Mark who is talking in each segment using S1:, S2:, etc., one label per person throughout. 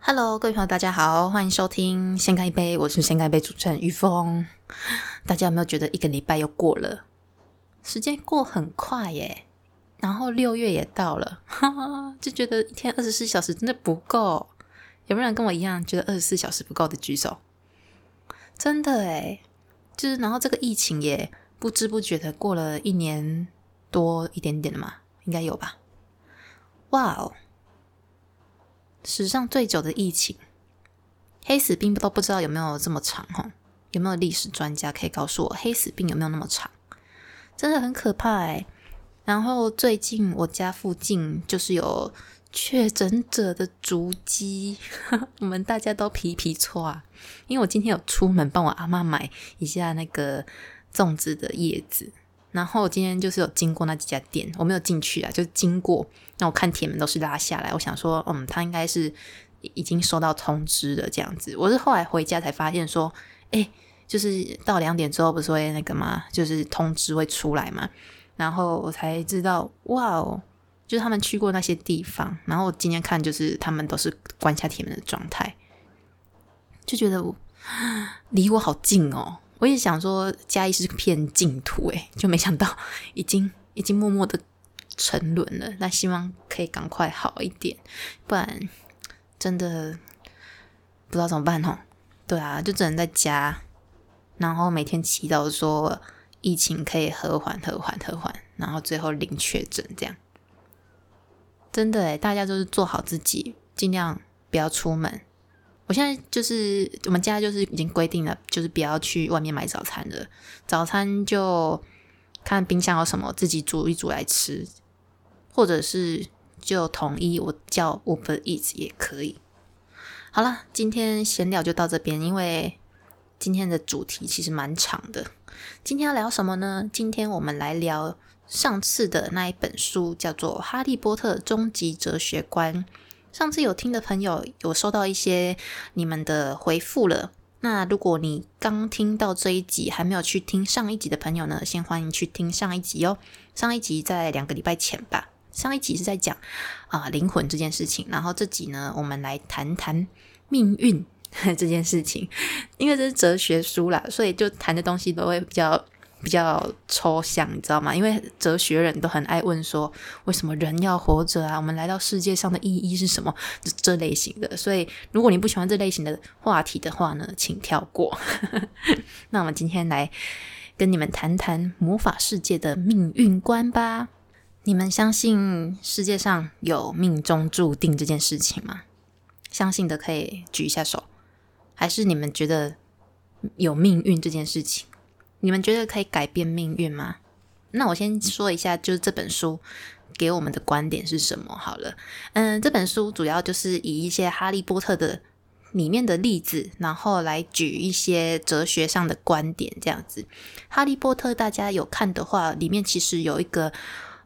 S1: Hello，各位朋友，大家好，欢迎收听《先干一杯》，我是先干一杯主持人于峰。大家有没有觉得一个礼拜又过了？时间过很快耶，然后六月也到了，哈哈，就觉得一天二十四小时真的不够。有没有人跟我一样觉得二十四小时不够的举手？真的诶就是然后这个疫情也不知不觉的过了一年多一点点了嘛，应该有吧？哇哦！史上最久的疫情，黑死病都不知道有没有这么长哈？有没有历史专家可以告诉我黑死病有没有那么长？真的很可怕哎。然后最近我家附近就是有确诊者的足迹，我们大家都皮皮搓啊。因为我今天有出门帮我阿妈买一下那个粽子的叶子，然后今天就是有经过那几家店，我没有进去啊，就经过。那我看铁门都是拉下来，我想说，嗯，他应该是已经收到通知了这样子。我是后来回家才发现说，哎，就是到两点之后不是会那个吗？就是通知会出来嘛。然后我才知道，哇哦，就是他们去过那些地方。然后我今天看，就是他们都是关下铁门的状态，就觉得我离我好近哦。我也想说，嘉义是片净土，诶，就没想到已经已经默默的。沉沦了，那希望可以赶快好一点，不然真的不知道怎么办哦。对啊，就只能在家，然后每天祈祷说疫情可以和缓、和缓、和缓，然后最后零确诊这样。真的诶大家都是做好自己，尽量不要出门。我现在就是我们家就是已经规定了，就是不要去外面买早餐了，早餐就看冰箱有什么，自己煮一煮来吃。或者是就统一我叫 Uber Eat 也可以。好了，今天闲聊就到这边，因为今天的主题其实蛮长的。今天要聊什么呢？今天我们来聊上次的那一本书，叫做《哈利波特终极哲学观》。上次有听的朋友有收到一些你们的回复了。那如果你刚听到这一集还没有去听上一集的朋友呢，先欢迎去听上一集哦。上一集在两个礼拜前吧。上一集是在讲啊灵魂这件事情，然后这集呢，我们来谈谈命运 这件事情。因为这是哲学书啦，所以就谈的东西都会比较比较抽象，你知道吗？因为哲学人都很爱问说，为什么人要活着啊？我们来到世界上的意义是什么？这类型的。所以如果你不喜欢这类型的话题的话呢，请跳过。那我们今天来跟你们谈谈魔法世界的命运观吧。你们相信世界上有命中注定这件事情吗？相信的可以举一下手。还是你们觉得有命运这件事情？你们觉得可以改变命运吗？那我先说一下，就是这本书给我们的观点是什么好了。嗯，这本书主要就是以一些哈利波特的里面的例子，然后来举一些哲学上的观点，这样子。哈利波特大家有看的话，里面其实有一个。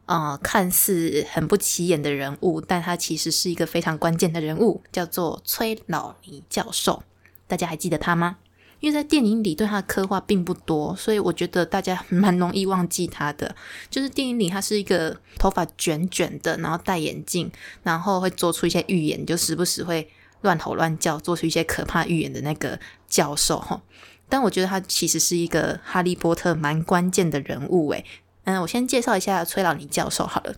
S1: 啊，看似很不起眼的人物，但他其实是一个非常关键的人物，叫做崔老尼教授。大家还记得他吗？因为在电影里对他的刻画并不多，所以我觉得大家 蛮容易忘记他的。就是电影里他是一个头发卷卷的，然后戴眼镜，然后会做出一些预言，就时不时会乱吼乱叫，做出一些可怕预言的那个教授。但我觉得他其实是一个哈利波特蛮关键的人物诶。嗯，我先介绍一下崔老尼教授好了。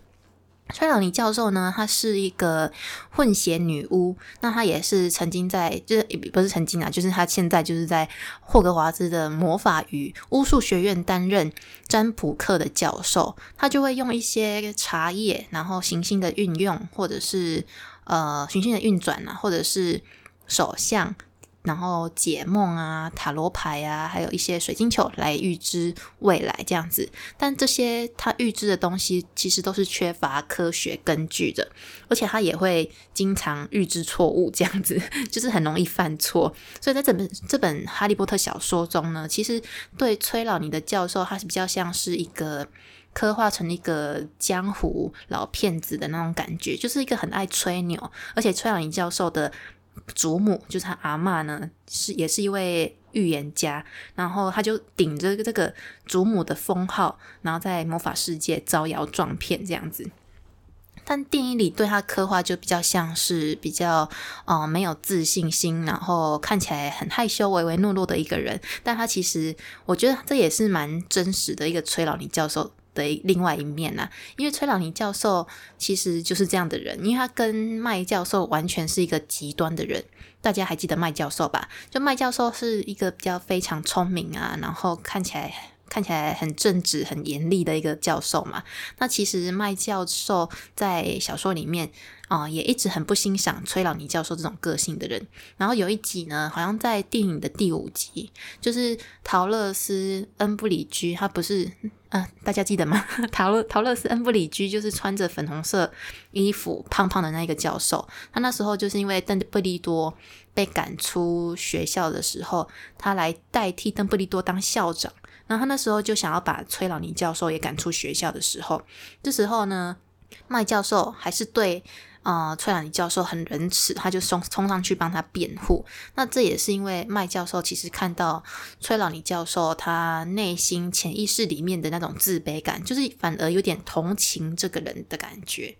S1: 崔老尼教授呢，她是一个混血女巫，那她也是曾经在，就是不是曾经啊，就是她现在就是在霍格华兹的魔法与巫术学院担任占卜课的教授。她就会用一些茶叶，然后行星的运用，或者是呃行星的运转啊，或者是手相。然后解梦啊、塔罗牌啊，还有一些水晶球来预知未来这样子，但这些他预知的东西其实都是缺乏科学根据的，而且他也会经常预知错误，这样子 就是很容易犯错。所以在这本这本哈利波特小说中呢，其实对崔老尼的教授，他是比较像是一个刻画成一个江湖老骗子的那种感觉，就是一个很爱吹牛，而且崔老尼教授的。祖母就是他阿妈呢，是也是一位预言家，然后他就顶着这个祖母的封号，然后在魔法世界招摇撞骗这样子。但电影里对他刻画就比较像是比较呃没有自信心，然后看起来很害羞、唯唯诺诺的一个人。但他其实，我觉得这也是蛮真实的一个崔老尼教授的另外一面呐。因为崔老尼教授其实就是这样的人，因为他跟麦教授完全是一个极端的人。大家还记得麦教授吧？就麦教授是一个比较非常聪明啊，然后看起来。看起来很正直、很严厉的一个教授嘛。那其实麦教授在小说里面啊，也一直很不欣赏崔老尼教授这种个性的人。然后有一集呢，好像在电影的第五集，就是陶乐斯恩布里居，他不是呃，大家记得吗？陶乐陶乐斯恩布里居就是穿着粉红色衣服、胖胖的那一个教授。他那时候就是因为邓布利多被赶出学校的时候，他来代替邓布利多当校长。然后他那时候就想要把崔老尼教授也赶出学校的时候，这时候呢，麦教授还是对啊崔老尼教授很仁慈，他就冲冲上去帮他辩护。那这也是因为麦教授其实看到崔老尼教授他内心潜意识里面的那种自卑感，就是反而有点同情这个人的感觉。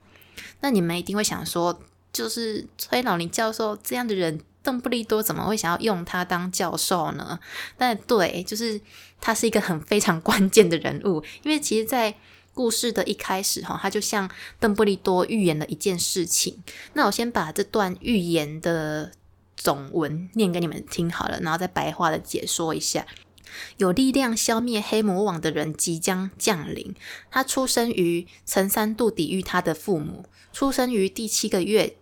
S1: 那你们一定会想说，就是崔老尼教授这样的人。邓布利多怎么会想要用他当教授呢？但对，就是他是一个很非常关键的人物，因为其实，在故事的一开始，哈，他就向邓布利多预言了一件事情。那我先把这段预言的总文念给你们听好了，然后再白话的解说一下：有力量消灭黑魔王的人即将降临。他出生于曾三度抵御他的父母，出生于第七个月。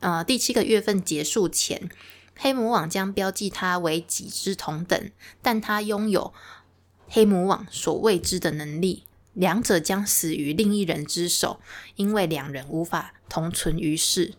S1: 呃，第七个月份结束前，黑魔王将标记他为己之同等，但他拥有黑魔王所未知的能力。两者将死于另一人之手，因为两人无法同存于世。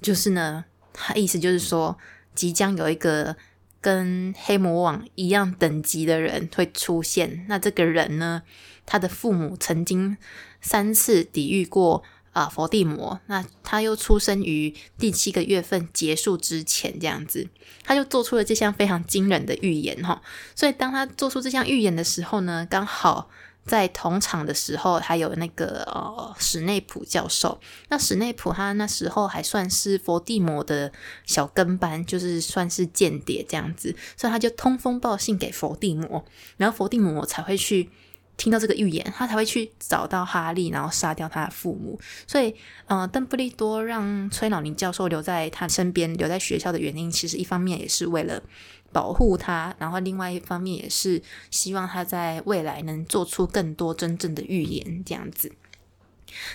S1: 就是呢，他意思就是说，即将有一个跟黑魔王一样等级的人会出现。那这个人呢，他的父母曾经三次抵御过。啊，佛地魔，那他又出生于第七个月份结束之前，这样子，他就做出了这项非常惊人的预言哈。所以当他做出这项预言的时候呢，刚好在同场的时候，还有那个呃史内普教授。那史内普他那时候还算是佛地魔的小跟班，就是算是间谍这样子，所以他就通风报信给佛地魔，然后佛地魔才会去。听到这个预言，他才会去找到哈利，然后杀掉他的父母。所以，呃，邓布利多让崔老尼教授留在他身边，留在学校的原因，其实一方面也是为了保护他，然后另外一方面也是希望他在未来能做出更多真正的预言。这样子，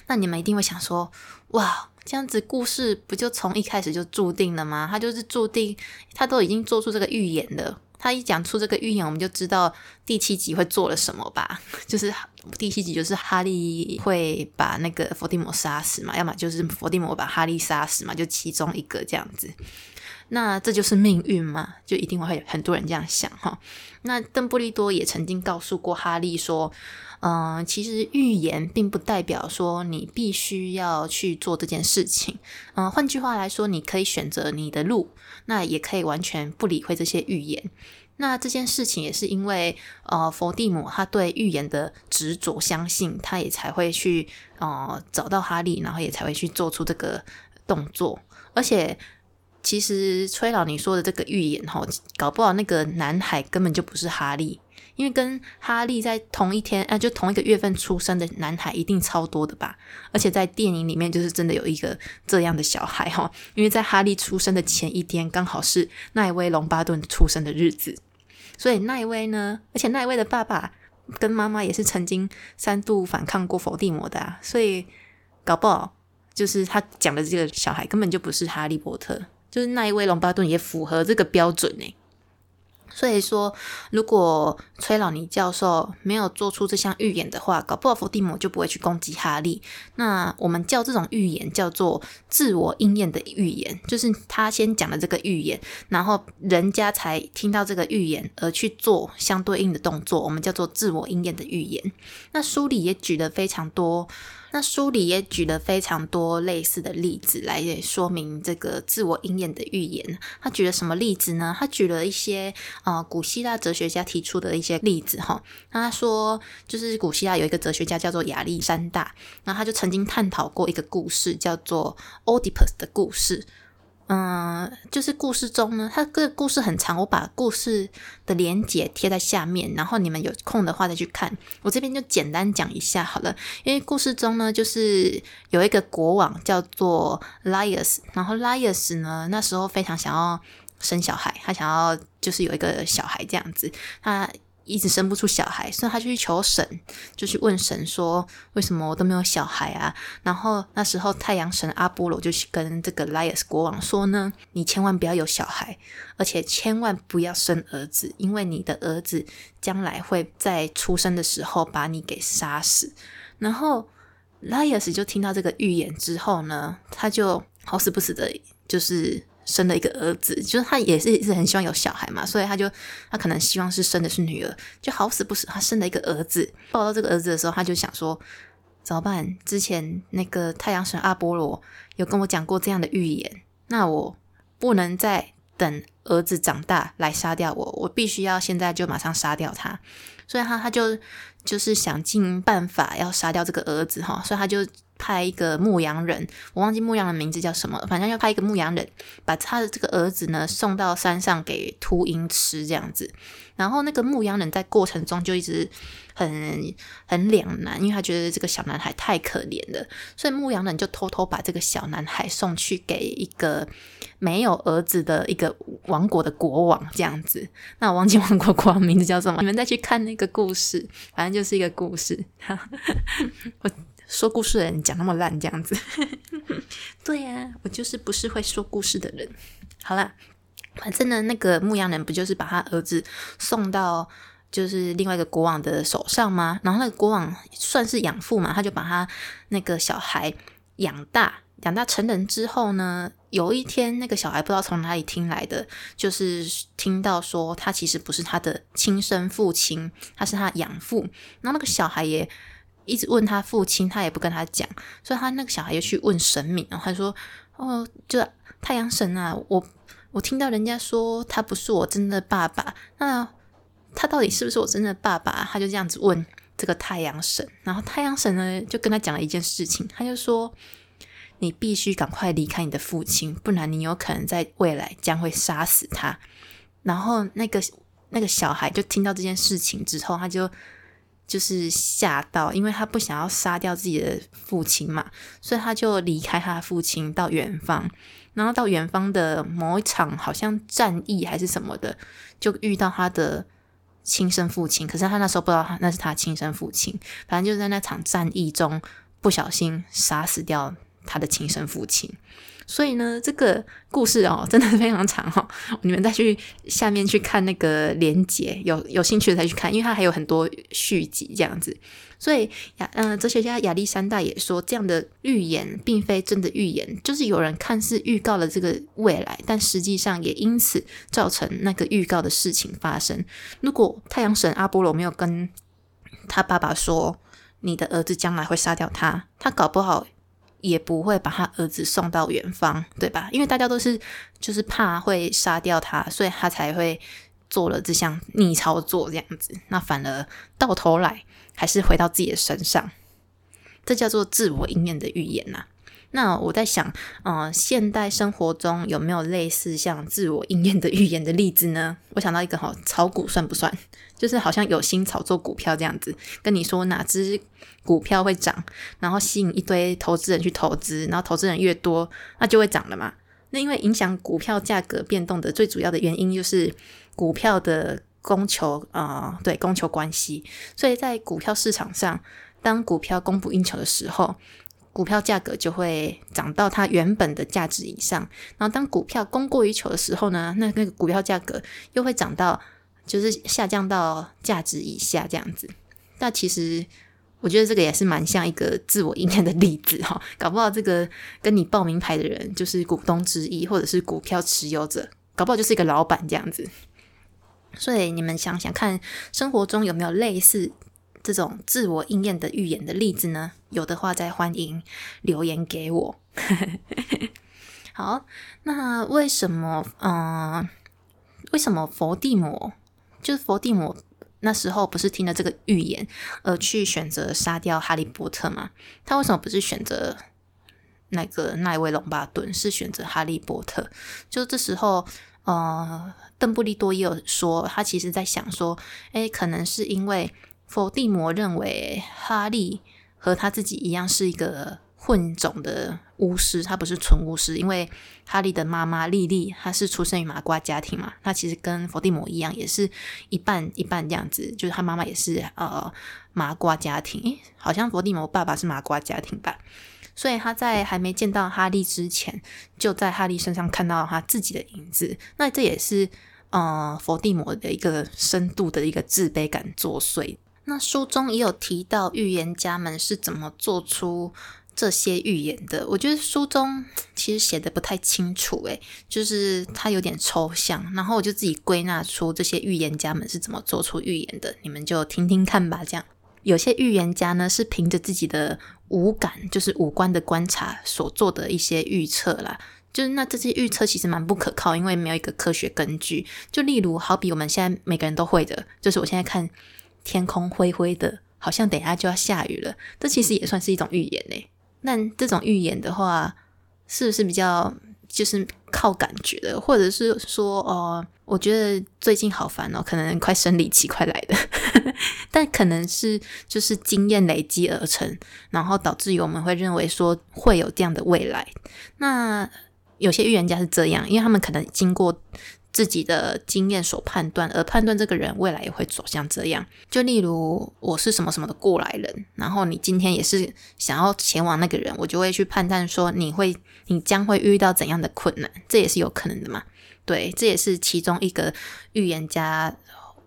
S1: 那你们一定会想说，哇，这样子故事不就从一开始就注定了吗？他就是注定，他都已经做出这个预言了。他一讲出这个预言，我们就知道第七集会做了什么吧？就是第七集就是哈利会把那个伏地魔杀死嘛，要么就是伏地魔把哈利杀死嘛，就其中一个这样子。那这就是命运嘛？就一定会很多人这样想哈。那邓布利多也曾经告诉过哈利说。嗯，其实预言并不代表说你必须要去做这件事情。嗯，换句话来说，你可以选择你的路，那也可以完全不理会这些预言。那这件事情也是因为，呃，伏地魔他对预言的执着相信，他也才会去呃找到哈利，然后也才会去做出这个动作。而且，其实崔老你说的这个预言哈，搞不好那个男孩根本就不是哈利。因为跟哈利在同一天，呃，就同一个月份出生的男孩一定超多的吧？而且在电影里面，就是真的有一个这样的小孩哈。因为在哈利出生的前一天，刚好是奈威·隆巴顿出生的日子，所以奈威呢，而且奈威的爸爸跟妈妈也是曾经三度反抗过伏地魔的啊，所以搞不好就是他讲的这个小孩根本就不是哈利波特，就是奈威·隆巴顿也符合这个标准呢。所以说，如果崔老尼教授没有做出这项预言的话，搞不好伏地魔就不会去攻击哈利。那我们叫这种预言叫做自我应验的预言，就是他先讲了这个预言，然后人家才听到这个预言而去做相对应的动作，我们叫做自我应验的预言。那书里也举了非常多那书里也举了非常多类似的例子来说明这个自我应验的预言。他举了什么例子呢？他举了一些呃古希腊哲学家提出的一些例子哈。他说，就是古希腊有一个哲学家叫做亚历山大，那他就曾经探讨过一个故事，叫做 Oedipus 的故事。嗯，就是故事中呢，它个故事很长，我把故事的连结贴在下面，然后你们有空的话再去看。我这边就简单讲一下好了，因为故事中呢，就是有一个国王叫做 Laius，然后 Laius 呢那时候非常想要生小孩，他想要就是有一个小孩这样子，他。一直生不出小孩，所以他就去求神，就去问神说：“为什么我都没有小孩啊？”然后那时候太阳神阿波罗就去跟这个莱尔斯国王说呢：“你千万不要有小孩，而且千万不要生儿子，因为你的儿子将来会在出生的时候把你给杀死。”然后莱尔斯就听到这个预言之后呢，他就好死不死的，就是。生了一个儿子，就是他也是是很希望有小孩嘛，所以他就他可能希望是生的是女儿，就好死不死他生了一个儿子。抱到这个儿子的时候，他就想说怎么办？之前那个太阳神阿波罗有跟我讲过这样的预言，那我不能再等儿子长大来杀掉我，我必须要现在就马上杀掉他。所以他他就就是想尽办法要杀掉这个儿子哈，所以他就。派一个牧羊人，我忘记牧羊人名字叫什么，反正要派一个牧羊人，把他的这个儿子呢送到山上给秃鹰吃这样子。然后那个牧羊人在过程中就一直很很两难，因为他觉得这个小男孩太可怜了，所以牧羊人就偷偷把这个小男孩送去给一个没有儿子的一个王国的国王这样子。那我忘记王国国王名字叫什么，你们再去看那个故事，反正就是一个故事。我。说故事的人讲那么烂这样子，对呀，我就是不是会说故事的人。好了，反正呢，那个牧羊人不就是把他儿子送到就是另外一个国王的手上吗？然后那个国王算是养父嘛，他就把他那个小孩养大，养大成人之后呢，有一天那个小孩不知道从哪里听来的，就是听到说他其实不是他的亲生父亲，他是他养父。然后那个小孩也。一直问他父亲，他也不跟他讲，所以他那个小孩又去问神明，然后他说：“哦，就太阳神啊，我我听到人家说他不是我真的爸爸，那他到底是不是我真的爸爸？”他就这样子问这个太阳神，然后太阳神呢就跟他讲了一件事情，他就说：“你必须赶快离开你的父亲，不然你有可能在未来将会杀死他。”然后那个那个小孩就听到这件事情之后，他就。就是吓到，因为他不想要杀掉自己的父亲嘛，所以他就离开他的父亲到远方，然后到远方的某一场好像战役还是什么的，就遇到他的亲生父亲。可是他那时候不知道那是他亲生父亲，反正就是在那场战役中不小心杀死掉他的亲生父亲。所以呢，这个故事哦，真的非常长哈。你们再去下面去看那个连结，有有兴趣的再去看，因为它还有很多续集这样子。所以亚嗯，哲学家亚历山大也说，这样的预言并非真的预言，就是有人看似预告了这个未来，但实际上也因此造成那个预告的事情发生。如果太阳神阿波罗没有跟他爸爸说，你的儿子将来会杀掉他，他搞不好。也不会把他儿子送到远方，对吧？因为大家都是就是怕会杀掉他，所以他才会做了这项逆操作这样子。那反而到头来还是回到自己的身上，这叫做自我应验的预言呐。那我在想，嗯，现代生活中有没有类似像自我应验的预言的例子呢？我想到一个哈，炒股算不算？就是好像有心炒作股票这样子，跟你说哪只股票会涨，然后吸引一堆投资人去投资，然后投资人越多，那就会涨了嘛。那因为影响股票价格变动的最主要的原因就是股票的供求啊，对供求关系。所以在股票市场上，当股票供不应求的时候。股票价格就会涨到它原本的价值以上，然后当股票供过于求的时候呢，那那个股票价格又会涨到，就是下降到价值以下这样子。那其实我觉得这个也是蛮像一个自我应验的例子哈，搞不好这个跟你报名牌的人就是股东之一，或者是股票持有者，搞不好就是一个老板这样子。所以你们想想看，生活中有没有类似这种自我应验的预言的例子呢？有的话再欢迎留言给我。好，那为什么，嗯，为什么佛地魔就是佛地魔那时候不是听了这个预言而去选择杀掉哈利波特吗？他为什么不是选择那个奈威龙巴顿，是选择哈利波特？就这时候，呃，邓布利多也有说，他其实在想说，诶，可能是因为佛地魔认为哈利和他自己一样是一个。混种的巫师，他不是纯巫师，因为哈利的妈妈莉莉，她是出生于麻瓜家庭嘛，她其实跟伏地魔一样，也是一半一半这样子，就是他妈妈也是呃麻瓜家庭，诶，好像伏地魔爸爸是麻瓜家庭吧，所以他在还没见到哈利之前，就在哈利身上看到他自己的影子，那这也是呃伏地魔的一个深度的一个自卑感作祟。那书中也有提到预言家们是怎么做出。这些预言的，我觉得书中其实写的不太清楚，诶，就是它有点抽象。然后我就自己归纳出这些预言家们是怎么做出预言的，你们就听听看吧。这样，有些预言家呢是凭着自己的五感，就是五官的观察所做的一些预测啦。就是那这些预测其实蛮不可靠，因为没有一个科学根据。就例如，好比我们现在每个人都会的，就是我现在看天空灰灰的，好像等一下就要下雨了，这其实也算是一种预言呢。那这种预言的话，是不是比较就是靠感觉的，或者是说，哦，我觉得最近好烦哦，可能快生理期快来的，但可能是就是经验累积而成，然后导致于我们会认为说会有这样的未来。那有些预言家是这样，因为他们可能经过。自己的经验所判断，而判断这个人未来也会走向这样。就例如我是什么什么的过来人，然后你今天也是想要前往那个人，我就会去判断说你会，你将会遇到怎样的困难，这也是有可能的嘛？对，这也是其中一个预言家。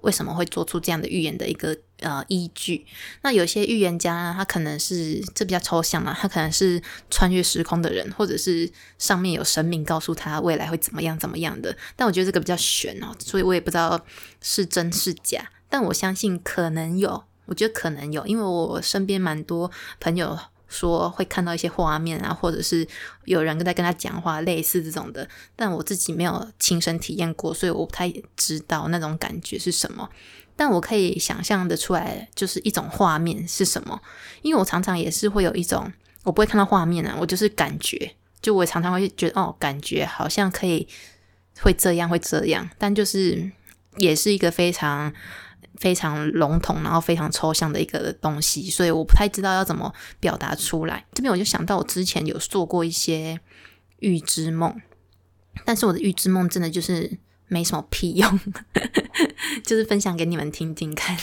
S1: 为什么会做出这样的预言的一个呃依据？那有些预言家，他可能是这比较抽象嘛，他可能是穿越时空的人，或者是上面有神明告诉他未来会怎么样怎么样的。但我觉得这个比较玄哦，所以我也不知道是真是假。但我相信可能有，我觉得可能有，因为我身边蛮多朋友。说会看到一些画面啊，或者是有人在跟他讲话，类似这种的，但我自己没有亲身体验过，所以我不太知道那种感觉是什么。但我可以想象的出来，就是一种画面是什么，因为我常常也是会有一种，我不会看到画面啊，我就是感觉，就我常常会觉得哦，感觉好像可以会这样，会这样，但就是也是一个非常。非常笼统，然后非常抽象的一个东西，所以我不太知道要怎么表达出来。这边我就想到，我之前有做过一些预知梦，但是我的预知梦真的就是没什么屁用，就是分享给你们听听看。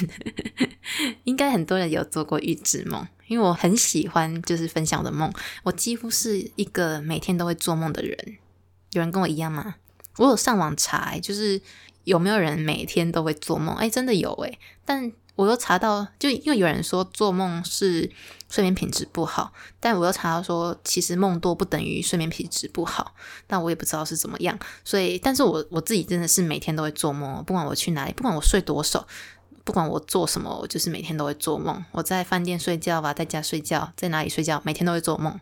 S1: 应该很多人有做过预知梦，因为我很喜欢就是分享的梦。我几乎是一个每天都会做梦的人。有人跟我一样吗？我有上网查，就是。有没有人每天都会做梦？哎，真的有哎，但我又查到，就因为有人说做梦是睡眠品质不好，但我又查到说，其实梦多不等于睡眠品质不好，但我也不知道是怎么样。所以，但是我我自己真的是每天都会做梦，不管我去哪里，不管我睡多少，不管我做什么，我就是每天都会做梦。我在饭店睡觉吧，在家睡觉，在哪里睡觉，每天都会做梦。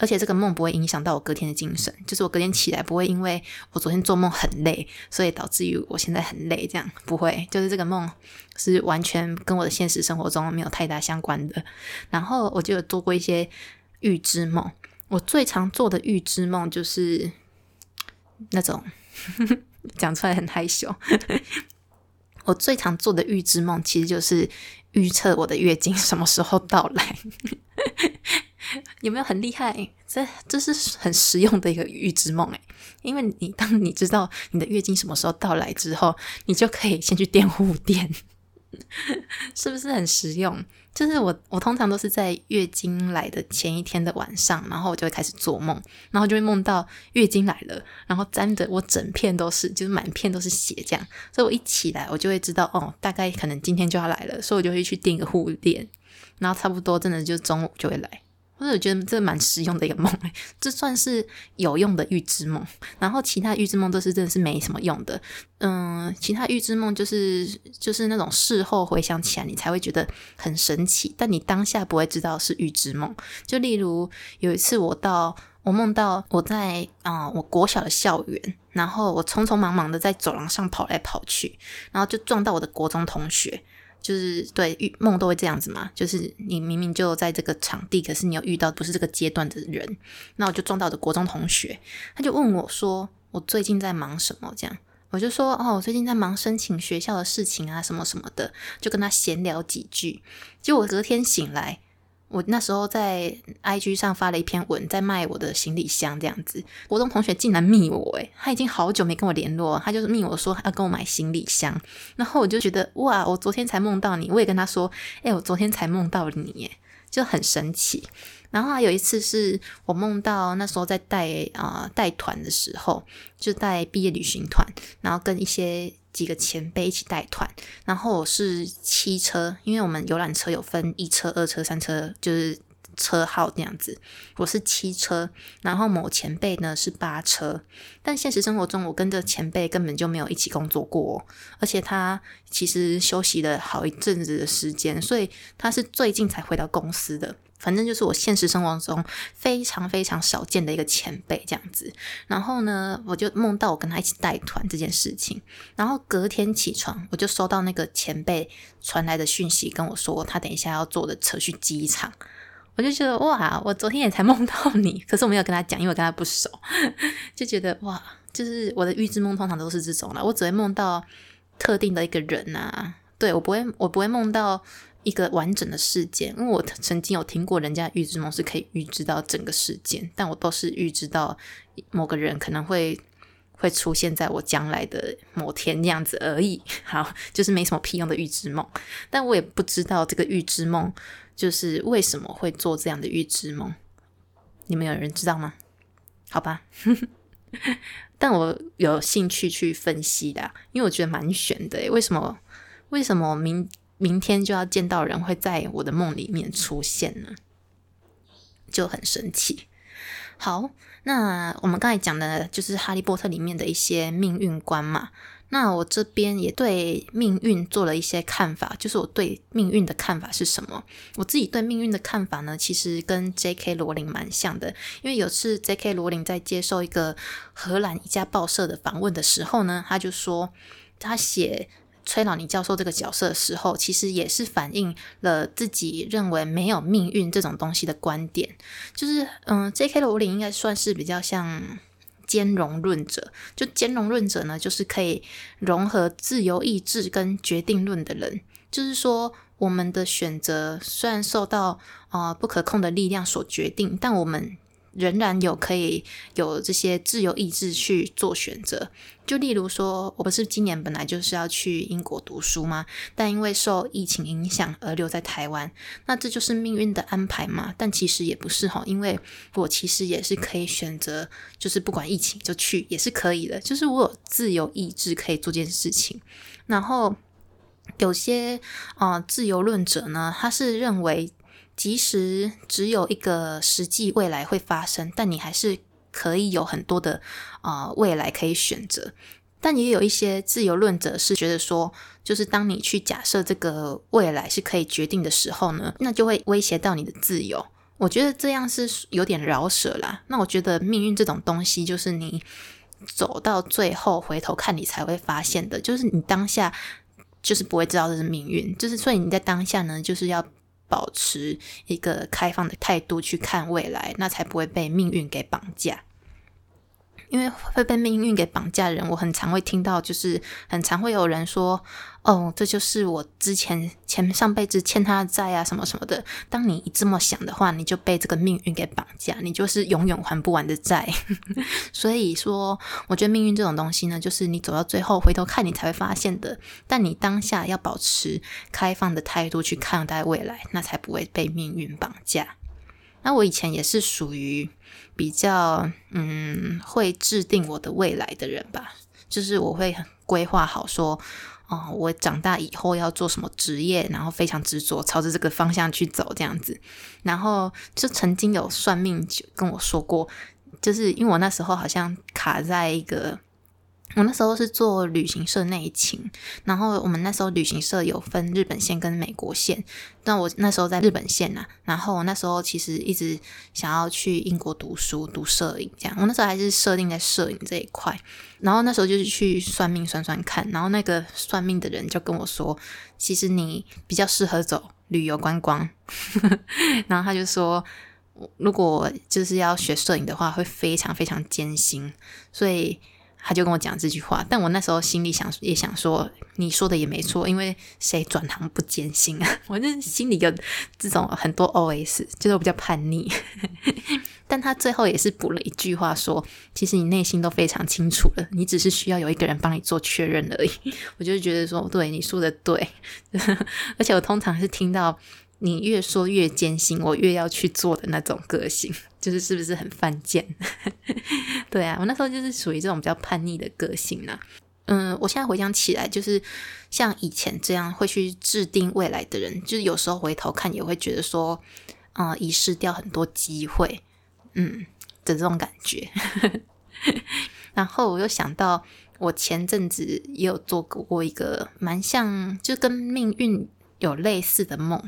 S1: 而且这个梦不会影响到我隔天的精神，就是我隔天起来不会因为我昨天做梦很累，所以导致于我现在很累，这样不会。就是这个梦是完全跟我的现实生活中没有太大相关的。然后我就有做过一些预知梦，我最常做的预知梦就是那种 讲出来很害羞。我最常做的预知梦其实就是预测我的月经什么时候到来。有没有很厉害？这这是很实用的一个预知梦诶，因为你当你知道你的月经什么时候到来之后，你就可以先去垫护垫，是不是很实用？就是我我通常都是在月经来的前一天的晚上，然后我就会开始做梦，然后就会梦到月经来了，然后沾的我整片都是，就是满片都是血这样，所以我一起来我就会知道哦，大概可能今天就要来了，所以我就会去垫个护垫，然后差不多真的就中午就会来。或者我觉得这蛮实用的一个梦，这算是有用的预知梦。然后其他预知梦都是真的是没什么用的。嗯，其他预知梦就是就是那种事后回想起来你才会觉得很神奇，但你当下不会知道是预知梦。就例如有一次我到我梦到我在啊我国小的校园，然后我匆匆忙忙的在走廊上跑来跑去，然后就撞到我的国中同学。就是对梦都会这样子嘛，就是你明明就在这个场地，可是你又遇到不是这个阶段的人，那我就撞到的国中同学，他就问我说：“我最近在忙什么？”这样我就说：“哦，我最近在忙申请学校的事情啊，什么什么的。”就跟他闲聊几句，结果隔天醒来。我那时候在 IG 上发了一篇文，在卖我的行李箱这样子，国中同学竟然密我，诶他已经好久没跟我联络，他就是密我说要跟我买行李箱，然后我就觉得哇，我昨天才梦到你，我也跟他说，哎，我昨天才梦到你，就很神奇。然后还有一次是我梦到那时候在带啊带团的时候，就带毕业旅行团，然后跟一些。几个前辈一起带团，然后我是七车，因为我们游览车有分一车、二车、三车，就是车号这样子。我是七车，然后某前辈呢是八车。但现实生活中，我跟着前辈根本就没有一起工作过，而且他其实休息了好一阵子的时间，所以他是最近才回到公司的。反正就是我现实生活中非常非常少见的一个前辈这样子，然后呢，我就梦到我跟他一起带团这件事情，然后隔天起床，我就收到那个前辈传来的讯息，跟我说他等一下要坐的车去机场，我就觉得哇，我昨天也才梦到你，可是我没有跟他讲，因为我跟他不熟，就觉得哇，就是我的预知梦通常都是这种了，我只会梦到特定的一个人啊，对我不会，我不会梦到。一个完整的事件，因为我曾经有听过人家预知梦是可以预知到整个事件，但我都是预知到某个人可能会会出现在我将来的某天那样子而已。好，就是没什么屁用的预知梦，但我也不知道这个预知梦就是为什么会做这样的预知梦。你们有人知道吗？好吧，但我有兴趣去分析的，因为我觉得蛮悬的。为什么？为什么明？明天就要见到人，会在我的梦里面出现呢，就很神奇。好，那我们刚才讲的就是《哈利波特》里面的一些命运观嘛。那我这边也对命运做了一些看法，就是我对命运的看法是什么？我自己对命运的看法呢，其实跟 J.K. 罗琳蛮像的。因为有次 J.K. 罗琳在接受一个荷兰一家报社的访问的时候呢，他就说他写。崔老尼教授这个角色的时候，其实也是反映了自己认为没有命运这种东西的观点。就是，嗯，J.K. 罗琳应该算是比较像兼容论者。就兼容论者呢，就是可以融合自由意志跟决定论的人。就是说，我们的选择虽然受到啊不可控的力量所决定，但我们。仍然有可以有这些自由意志去做选择，就例如说，我不是今年本来就是要去英国读书吗？但因为受疫情影响而留在台湾，那这就是命运的安排嘛？但其实也不是哈，因为我其实也是可以选择，就是不管疫情就去也是可以的，就是我有自由意志可以做件事情。然后有些啊自由论者呢，他是认为。即使只有一个实际未来会发生，但你还是可以有很多的啊未来可以选择。但也有一些自由论者是觉得说，就是当你去假设这个未来是可以决定的时候呢，那就会威胁到你的自由。我觉得这样是有点饶舌啦。那我觉得命运这种东西，就是你走到最后回头看你才会发现的，就是你当下就是不会知道这是命运。就是所以你在当下呢，就是要。保持一个开放的态度去看未来，那才不会被命运给绑架。因为会被命运给绑架的人，我很常会听到，就是很常会有人说：“哦，这就是我之前前上辈子欠他的债啊，什么什么的。”当你这么想的话，你就被这个命运给绑架，你就是永远还不完的债。所以说，我觉得命运这种东西呢，就是你走到最后回头看你才会发现的。但你当下要保持开放的态度去看待未来，那才不会被命运绑架。那我以前也是属于。比较嗯，会制定我的未来的人吧，就是我会规划好说，哦，我长大以后要做什么职业，然后非常执着朝着这个方向去走这样子。然后就曾经有算命就跟我说过，就是因为我那时候好像卡在一个。我那时候是做旅行社内勤，然后我们那时候旅行社有分日本线跟美国线，但我那时候在日本线呐，然后我那时候其实一直想要去英国读书读摄影，这样我那时候还是设定在摄影这一块，然后那时候就是去算命算算看，然后那个算命的人就跟我说，其实你比较适合走旅游观光，然后他就说，如果就是要学摄影的话，会非常非常艰辛，所以。他就跟我讲这句话，但我那时候心里想也想说，你说的也没错，因为谁转行不艰辛啊？我这心里有这种很多 OS，就是我比较叛逆。但他最后也是补了一句话说，其实你内心都非常清楚了，你只是需要有一个人帮你做确认而已。我就觉得说，对你说的对，而且我通常是听到。你越说越艰辛，我越要去做的那种个性，就是是不是很犯贱？对啊，我那时候就是属于这种比较叛逆的个性呢。嗯，我现在回想起来，就是像以前这样会去制定未来的人，就是有时候回头看也会觉得说，嗯，遗失掉很多机会，嗯的这种感觉。然后我又想到，我前阵子也有做过一个蛮像，就跟命运有类似的梦。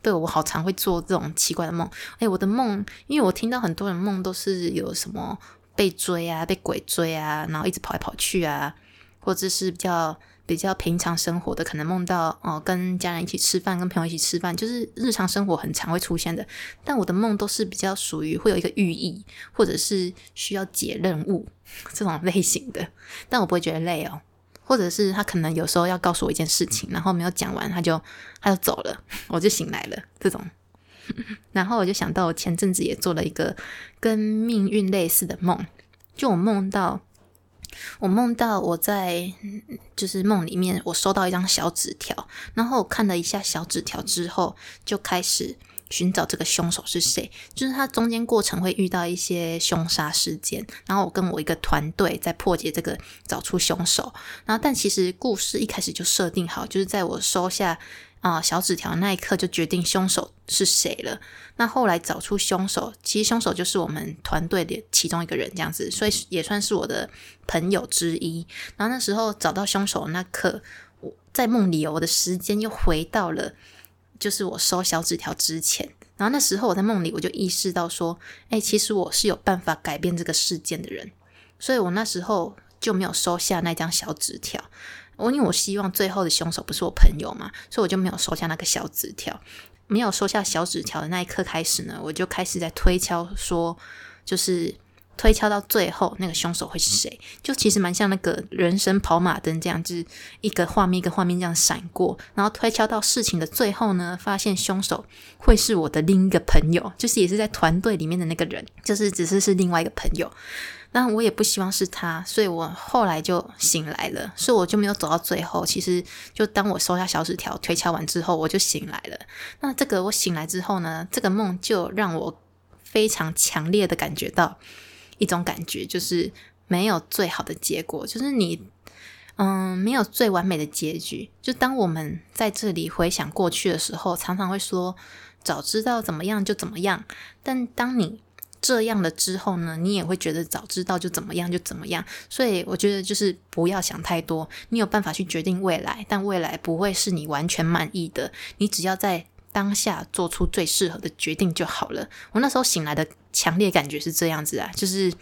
S1: 对我好常会做这种奇怪的梦，哎，我的梦，因为我听到很多人梦都是有什么被追啊、被鬼追啊，然后一直跑来跑去啊，或者是比较比较平常生活的，可能梦到哦跟家人一起吃饭、跟朋友一起吃饭，就是日常生活很常会出现的。但我的梦都是比较属于会有一个寓意，或者是需要解任务 这种类型的，但我不会觉得累哦。或者是他可能有时候要告诉我一件事情，然后没有讲完，他就他就走了，我就醒来了。这种，然后我就想到我前阵子也做了一个跟命运类似的梦，就我梦到我梦到我在就是梦里面，我收到一张小纸条，然后我看了一下小纸条之后，就开始。寻找这个凶手是谁？就是他中间过程会遇到一些凶杀事件，然后我跟我一个团队在破解这个，找出凶手。然后，但其实故事一开始就设定好，就是在我收下啊小纸条那一刻就决定凶手是谁了。那后来找出凶手，其实凶手就是我们团队的其中一个人，这样子，所以也算是我的朋友之一。然后那时候找到凶手那刻，我在梦里，我的时间又回到了。就是我收小纸条之前，然后那时候我在梦里，我就意识到说，哎，其实我是有办法改变这个事件的人，所以我那时候就没有收下那张小纸条。我因为我希望最后的凶手不是我朋友嘛，所以我就没有收下那个小纸条。没有收下小纸条的那一刻开始呢，我就开始在推敲说，就是。推敲到最后，那个凶手会是谁？就其实蛮像那个人生跑马灯这样，就是一个画面一个画面这样闪过，然后推敲到事情的最后呢，发现凶手会是我的另一个朋友，就是也是在团队里面的那个人，就是只是是另外一个朋友。那我也不希望是他，所以我后来就醒来了，所以我就没有走到最后。其实就当我收下小纸条推敲完之后，我就醒来了。那这个我醒来之后呢，这个梦就让我非常强烈的感觉到。一种感觉就是没有最好的结果，就是你，嗯，没有最完美的结局。就当我们在这里回想过去的时候，常常会说早知道怎么样就怎么样。但当你这样了之后呢，你也会觉得早知道就怎么样就怎么样。所以我觉得就是不要想太多，你有办法去决定未来，但未来不会是你完全满意的。你只要在当下做出最适合的决定就好了。我那时候醒来的强烈感觉是这样子啊，就是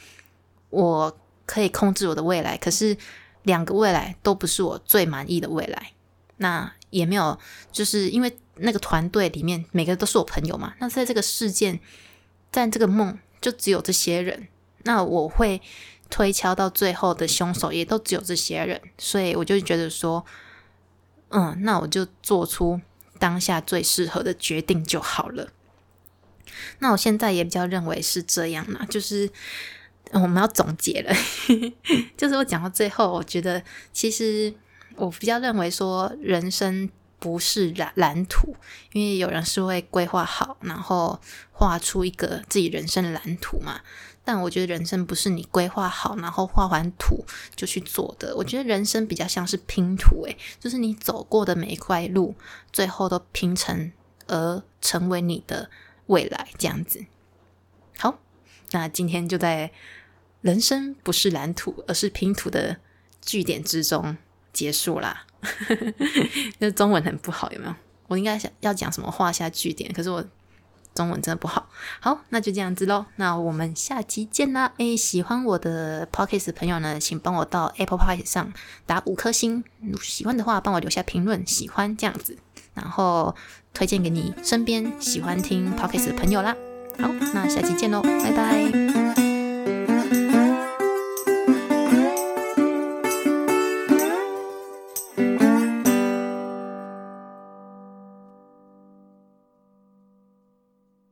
S1: 我可以控制我的未来，可是两个未来都不是我最满意的未来。那也没有，就是因为那个团队里面每个都是我朋友嘛。那在这个事件，在这个梦，就只有这些人。那我会推敲到最后的凶手，也都只有这些人。所以我就觉得说，嗯，那我就做出。当下最适合的决定就好了。那我现在也比较认为是这样嘛，就是我们要总结了。就是我讲到最后，我觉得其实我比较认为说，人生不是蓝蓝图，因为有人是会规划好，然后画出一个自己人生蓝图嘛。但我觉得人生不是你规划好，然后画完图就去做的。我觉得人生比较像是拼图，诶，就是你走过的每一块路，最后都拼成而成为你的未来这样子。好，那今天就在人生不是蓝图，而是拼图的句点之中结束啦。那中文很不好，有没有？我应该想要讲什么画下句点，可是我。中文真的不好，好，那就这样子喽。那我们下期见啦！诶，喜欢我的 podcast 朋友呢，请帮我到 Apple Podcast 上打五颗星。喜欢的话，帮我留下评论，喜欢这样子，然后推荐给你身边喜欢听 p o c k e t 的朋友啦。好，那下期见喽，拜拜。